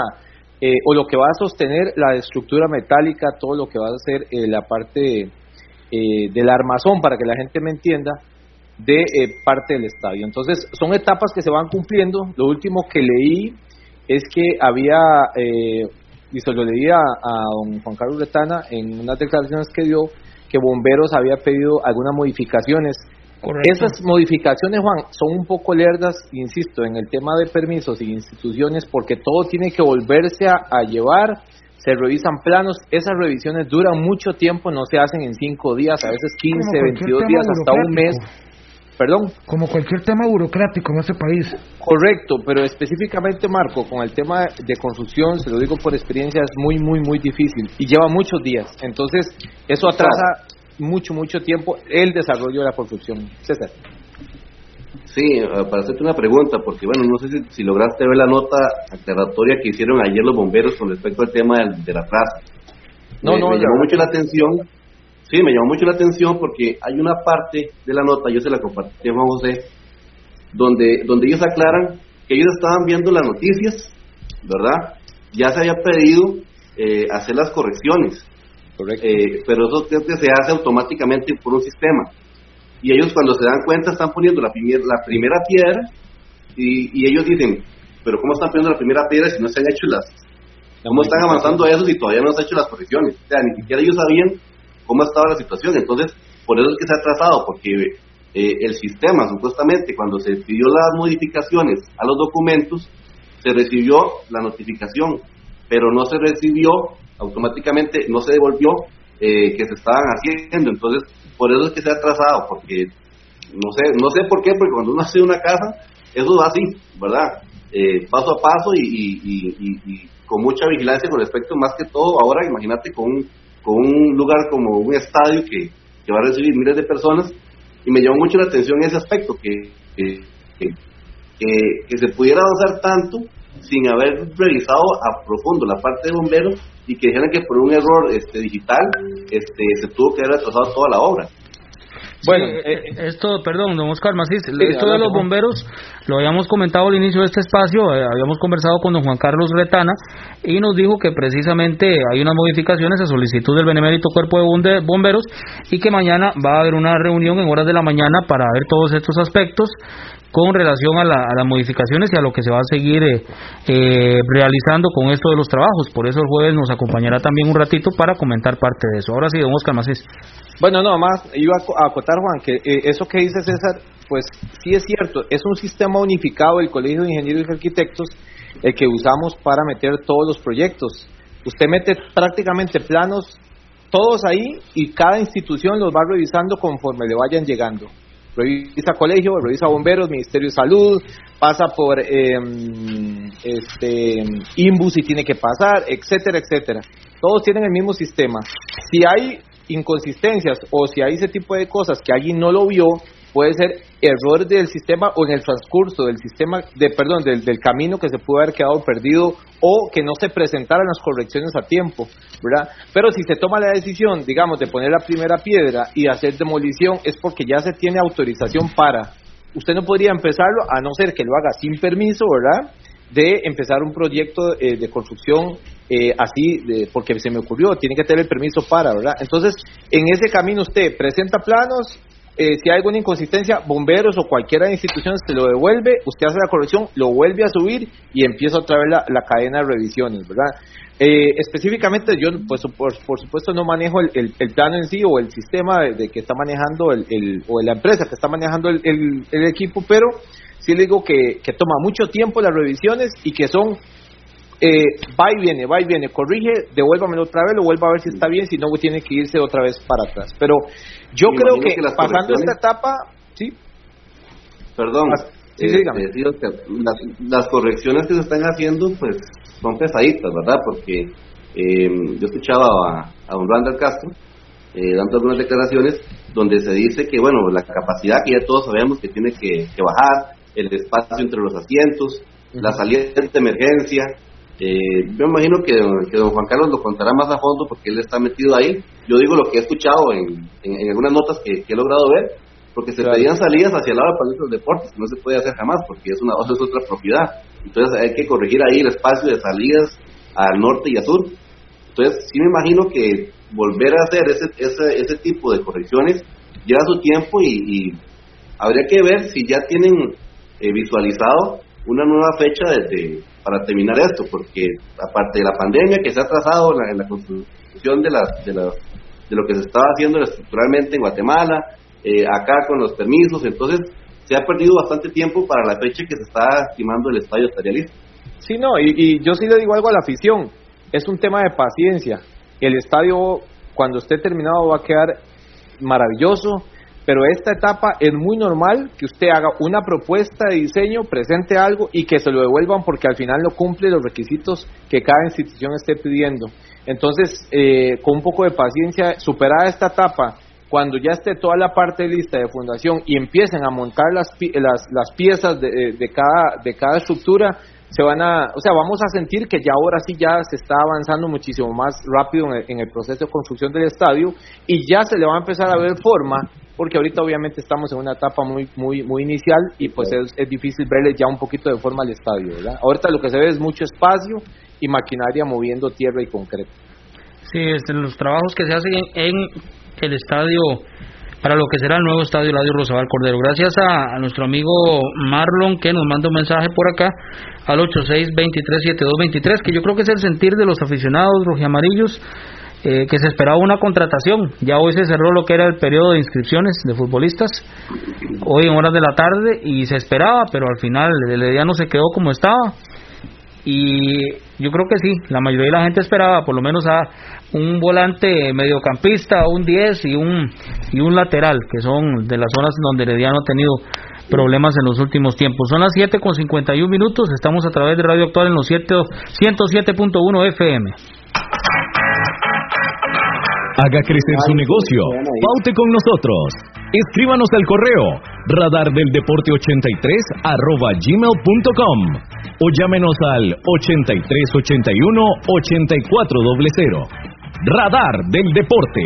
eh, o lo que va a sostener la estructura metálica, todo lo que va a hacer eh, la parte eh, del armazón, para que la gente me entienda, de parte del estadio. Entonces, son etapas que se van cumpliendo. Lo último que leí es que había, y se lo leí a, don Juan Carlos Retana en unas declaraciones que dio, que Bomberos había pedido algunas modificaciones esas modificaciones, Juan, son un poco lerdas, insisto, en el tema de permisos y instituciones, porque todo tiene que volverse a, llevar, se revisan planos, esas revisiones duran mucho tiempo, no se hacen en cinco días, a veces 15, 22 días, hasta un mes. Perdón. Como cualquier tema burocrático en ese país. Correcto, pero específicamente, Marco, con el tema de construcción, se lo digo por experiencia, es muy, muy, muy difícil y lleva muchos días. Entonces, eso atrasa mucho, mucho tiempo el desarrollo de la construcción. César. Sí, eh, para hacerte una pregunta, porque bueno, no sé si, lograste ver la nota aclaratoria que hicieron ayer los bomberos con respecto al tema de, la plaza. No, no, me llamó mucho la atención, sí, me llamó mucho la atención porque hay una parte de la nota, yo se la compartí a Juan José, donde, donde ellos aclaran que ellos estaban viendo las noticias, ¿verdad? Ya se había pedido eh, hacer las correcciones, eh, pero eso se hace automáticamente por un sistema. Y ellos cuando se dan cuenta están poniendo la, la primera piedra y, ellos dicen, pero ¿cómo están poniendo la primera piedra si no se han hecho las... ¿Cómo están avanzando eso si todavía no se han hecho las correcciones? O sea, ni siquiera ellos sabían cómo estaba la situación. Entonces, por eso es que se ha atrasado, porque eh, el sistema, supuestamente, cuando se pidió las modificaciones a los documentos, se recibió la notificación pero no se recibió automáticamente, no se devolvió eh, que se estaban haciendo. Entonces, por eso es que se ha atrasado, porque no sé, no sé por qué, porque cuando uno hace una casa, eso va así, ¿verdad? Eh, paso a paso y, con mucha vigilancia con respecto, más que todo, ahora imagínate con un, con un lugar como un estadio que, que va a recibir miles de personas, y me llamó mucho la atención ese aspecto, que, que, se pudiera avanzar tanto sin haber revisado a profundo la parte de bomberos y que dijeran que por un error este, digital este, se tuvo que haber atrasado toda la obra. Bueno, eh, eh, esto, perdón, don Oscar Macís, esto de los bomberos lo habíamos comentado al inicio de este espacio, eh, habíamos conversado con don Juan Carlos Retana y nos dijo que precisamente hay unas modificaciones a solicitud del Benemérito Cuerpo de Bomberos y que mañana va a haber una reunión en horas de la mañana para ver todos estos aspectos con relación a, las modificaciones y a lo que se va a seguir realizando con esto de los trabajos. Por eso el jueves nos acompañará también un ratito para comentar parte de eso. Ahora sí, don Oscar Macís. Bueno, no, más iba a acotar, Juan, que eh, eso que dice César, pues sí es cierto, es un sistema unificado del Colegio de Ingenieros y Arquitectos el que usamos para meter todos los proyectos. Usted mete prácticamente planos todos ahí y cada institución los va revisando conforme le vayan llegando. Revisa colegio, revisa bomberos, Ministerio de Salud, pasa por eh, este, INBU si tiene que pasar, etcétera, etcétera. Todos tienen el mismo sistema. Si hay inconsistencias o si hay ese tipo de cosas que alguien no lo vio, puede ser error del sistema o en el transcurso del sistema, de perdón, del, del camino que se pudo haber quedado perdido o que no se presentaran las correcciones a tiempo, ¿verdad? Pero si se toma la decisión, digamos, de poner la primera piedra y hacer demolición, es porque ya se tiene autorización para. Usted no podría empezarlo a no ser que lo haga sin permiso, ¿verdad? De empezar un proyecto eh, de construcción eh, así, de, porque se me ocurrió, tiene que tener el permiso para, ¿verdad? Entonces, en ese camino usted presenta planos, eh, si hay alguna inconsistencia, bomberos o cualquiera de instituciones se lo devuelve, usted hace la corrección, lo vuelve a subir y empieza otra vez la, cadena de revisiones, ¿verdad? Eh, específicamente yo, pues por, supuesto, no manejo el, el, plano en sí o el sistema de, que está manejando el, o la empresa que está manejando el, equipo, pero sí le digo que, que toma mucho tiempo las revisiones y que son eh, va y viene, va y viene, corrige, devuélvamelo otra vez, lo vuelva a ver si está bien, si no tiene que irse otra vez para atrás. Pero yo creo que, pasando esta etapa, sí. Perdón, sí, eh, las, las, correcciones que se están haciendo, pues son pesaditas, ¿verdad? Porque eh, yo escuchaba a, a don Randall Castro eh, dando algunas declaraciones donde se dice que, bueno, la capacidad que ya todos sabemos que tiene que, bajar, el espacio entre los asientos, la salida de emergencia, eh, yo imagino que, don Juan Carlos lo contará más a fondo porque él está metido ahí. Yo digo lo que he escuchado en, en, algunas notas que, he logrado ver, porque se pedían salidas hacia el lado del Palacio de Deportes, que no se puede hacer jamás porque es una es otra propiedad. Entonces hay que corregir ahí el espacio de salidas al norte y al sur. Entonces sí me imagino que volver a hacer ese, ese, ese tipo de correcciones lleva su tiempo y, y habría que ver si ya tienen eh, visualizado una nueva fecha desde para terminar esto, porque aparte de la pandemia que se ha trazado en la, construcción de, las, de, de lo que se estaba haciendo estructuralmente en Guatemala, eh, acá con los permisos, entonces se ha perdido bastante tiempo para la fecha que se está estimando el estadio estaría. Sí, no, y yo sí le digo algo a la afición, es un tema de paciencia. El estadio, cuando esté terminado, va a quedar maravilloso, pero esta etapa es muy normal que usted haga una propuesta de diseño, presente algo y que se lo devuelvan porque al final no cumple los requisitos que cada institución esté pidiendo. Entonces, eh, con un poco de paciencia, superada esta etapa, cuando ya esté toda la parte lista de fundación y empiecen a montar las, las, las piezas de, de, cada, de cada estructura, se van a, o sea, vamos a sentir que ya ahora sí ya se está avanzando muchísimo más rápido en el, proceso de construcción del estadio y ya se le va a empezar a ver forma, porque ahorita obviamente estamos en una etapa muy muy muy inicial y pues es, es difícil verle ya un poquito de forma al estadio, ¿verdad? Ahorita lo que se ve es mucho espacio y maquinaria moviendo tierra y concreto. Sí, este, los trabajos que se hacen en el estadio para lo que será el nuevo estadio Ladio Rosabal Cordero. Gracias a, nuestro amigo Marlon que nos manda un mensaje por acá al 86237223, que yo creo que es el sentir de los aficionados rojiamarillos. Eh, que se esperaba una contratación. Ya hoy se cerró lo que era el periodo de inscripciones de futbolistas, hoy en horas de la tarde, y se esperaba, pero al final el día no se quedó como estaba. Y yo creo que sí, la mayoría de la gente esperaba por lo menos a un volante mediocampista, un 10 y un, y un lateral, que son de las zonas donde Herediano ha tenido problemas en los últimos tiempos. Son las 7 con 51 minutos, estamos a través de Radio Actual en los 107.1 FM. Haga crecer su negocio. Paute con nosotros. Escríbanos al correo radardeldeporte83 arroba gmail.com o llámenos al 8381 8400. Radar del Deporte.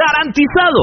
¡Garantizado!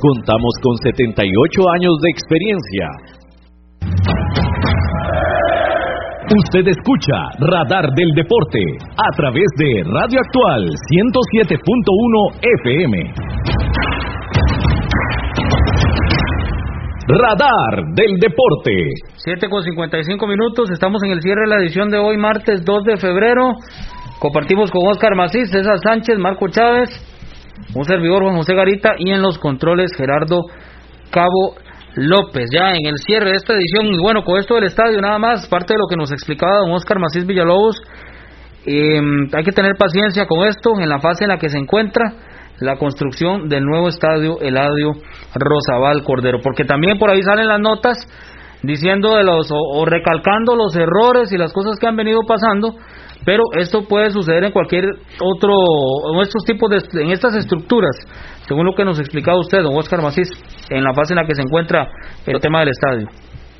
Contamos con 78 años de experiencia. Usted escucha Radar del Deporte a través de Radio Actual 107.1 FM. Radar del Deporte. 7 con 55 minutos, estamos en el cierre de la edición de hoy, martes 2 de febrero. Compartimos con Oscar Macís, César Sánchez, Marco Chávez, un servidor Juan José Garita y en los controles Gerardo Cabo López. Ya en el cierre de esta edición, y bueno, con esto del estadio nada más, parte de lo que nos explicaba don Oscar Macís Villalobos, em, hay que tener paciencia con esto en la fase en la que se encuentra la construcción del nuevo estadio Eladio Rosabal Cordero, porque también por ahí salen las notas diciendo de los o recalcando los errores y las cosas que han venido pasando pero esto puede suceder en cualquier otro, en estos tipos de, en estas estructuras, según lo que nos explicaba usted, don Oscar Macís, en la fase en la que se encuentra el tema del estadio.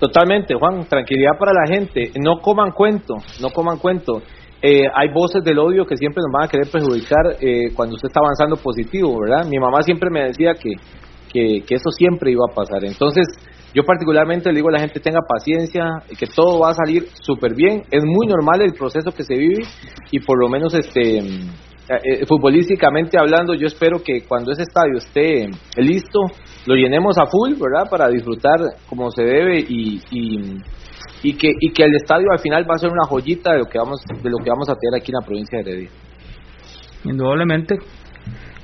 Totalmente, Juan, tranquilidad para la gente, no coman cuento, no coman cuento. Eh, hay voces del odio que siempre nos van a querer perjudicar eh, cuando usted está avanzando positivo, ¿verdad? Mi mamá siempre me decía que, que, que eso siempre iba a pasar. Entonces, Yo particularmente le digo a la gente tenga paciencia, que todo va a salir súper bien. Es muy normal el proceso que se vive y por lo menos este eh, futbolísticamente hablando, yo espero que cuando ese estadio esté listo, lo llenemos a full, ¿verdad? Para disfrutar como se debe y, y, que y que el estadio al final va a ser una joyita de lo que vamos de lo que vamos a tener aquí en la provincia de Heredia. Indudablemente.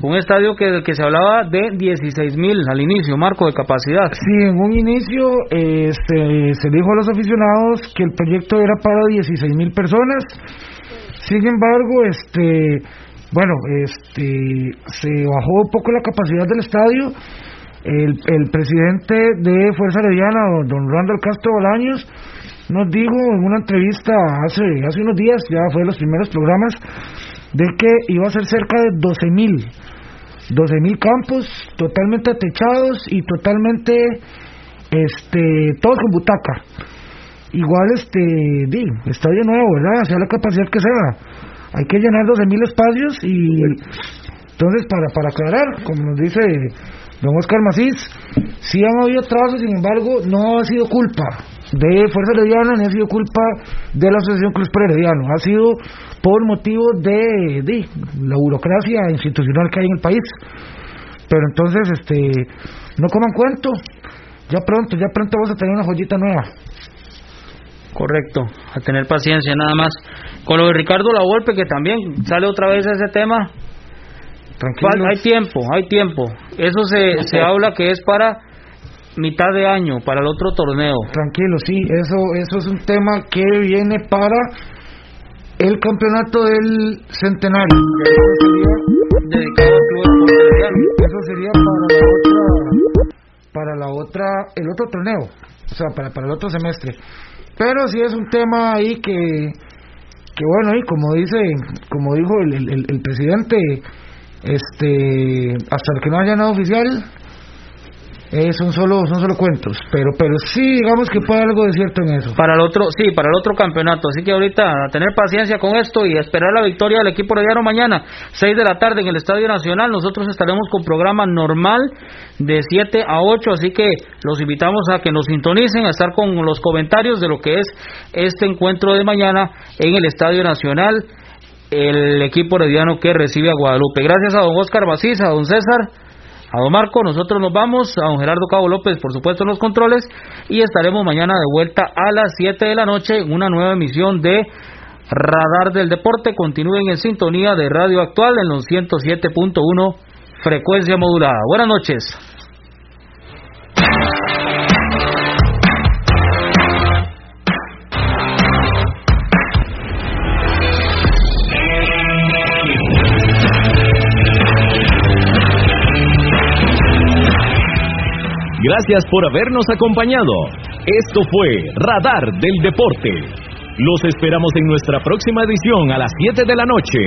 Un estadio que, que se hablaba de 16.000 al inicio, marco de capacidad. Sí, en un inicio este, se dijo a los aficionados que el proyecto era para 16.000 personas. Sin embargo, este, bueno, este, se bajó un poco la capacidad del estadio. El, el presidente de Fuerza Herediana, don Randall Castro Bolaños, nos dijo en una entrevista hace, hace unos días, ya fue de los primeros programas, de que iba a ser cerca de 12 mil, 12 mil campos totalmente atechados y totalmente, este, todos con butaca. Igual, este, di, estadio nuevo, ¿verdad? Sea la capacidad que sea. Hay que llenar 12 mil espacios y entonces para, para aclarar, como nos dice don Oscar Macís, sí han habido trazos, sin embargo, no ha sido culpa de Fuerza Herediana ni ha sido culpa de la Asociación Cruz Herediano, ha sido por motivo de, de, la burocracia institucional que hay en el país. Pero entonces, este, no coman cuento, ya pronto, ya pronto vamos a tener una joyita nueva. Correcto, a tener paciencia nada más. Con lo de Ricardo La Volpe, que también sale otra vez ese tema. Tranquilo. Hay tiempo, hay tiempo. Eso se, se habla que es para mitad de año, para el otro torneo. Tranquilo, sí, eso, eso es un tema que viene para el campeonato del centenario. Eso sería dedicado club Eso sería para la otra, para la otra, el otro torneo, o sea, para, para el otro semestre. Pero sí es un tema ahí que, que bueno, y como dice, como dijo el, el, el presidente, este, hasta que no haya nada oficial, eh, son solo son solo cuentos pero pero sí digamos que puede algo de cierto en eso. Para el otro sí para el otro campeonato. Así que ahorita a tener paciencia con esto y esperar la victoria del equipo de Diario mañana 6 de la tarde en el Estadio Nacional. Nosotros estaremos con programa normal de 7 a 8 así que los invitamos a que nos sintonicen a estar con los comentarios de lo que es este encuentro de mañana en el Estadio Nacional el equipo herediano que recibe a Guadalupe. Gracias a don Oscar Basís a don César a don Marco, nosotros nos vamos, a don Gerardo Cabo López, por supuesto, en los controles, y estaremos mañana de vuelta a las 7 de la noche en una nueva emisión de Radar del Deporte. Continúen en sintonía de Radio Actual en los 107.1 frecuencia modulada. Buenas noches. Gracias por habernos acompañado. Esto fue Radar del Deporte. Los esperamos en nuestra próxima edición a las 7 de la noche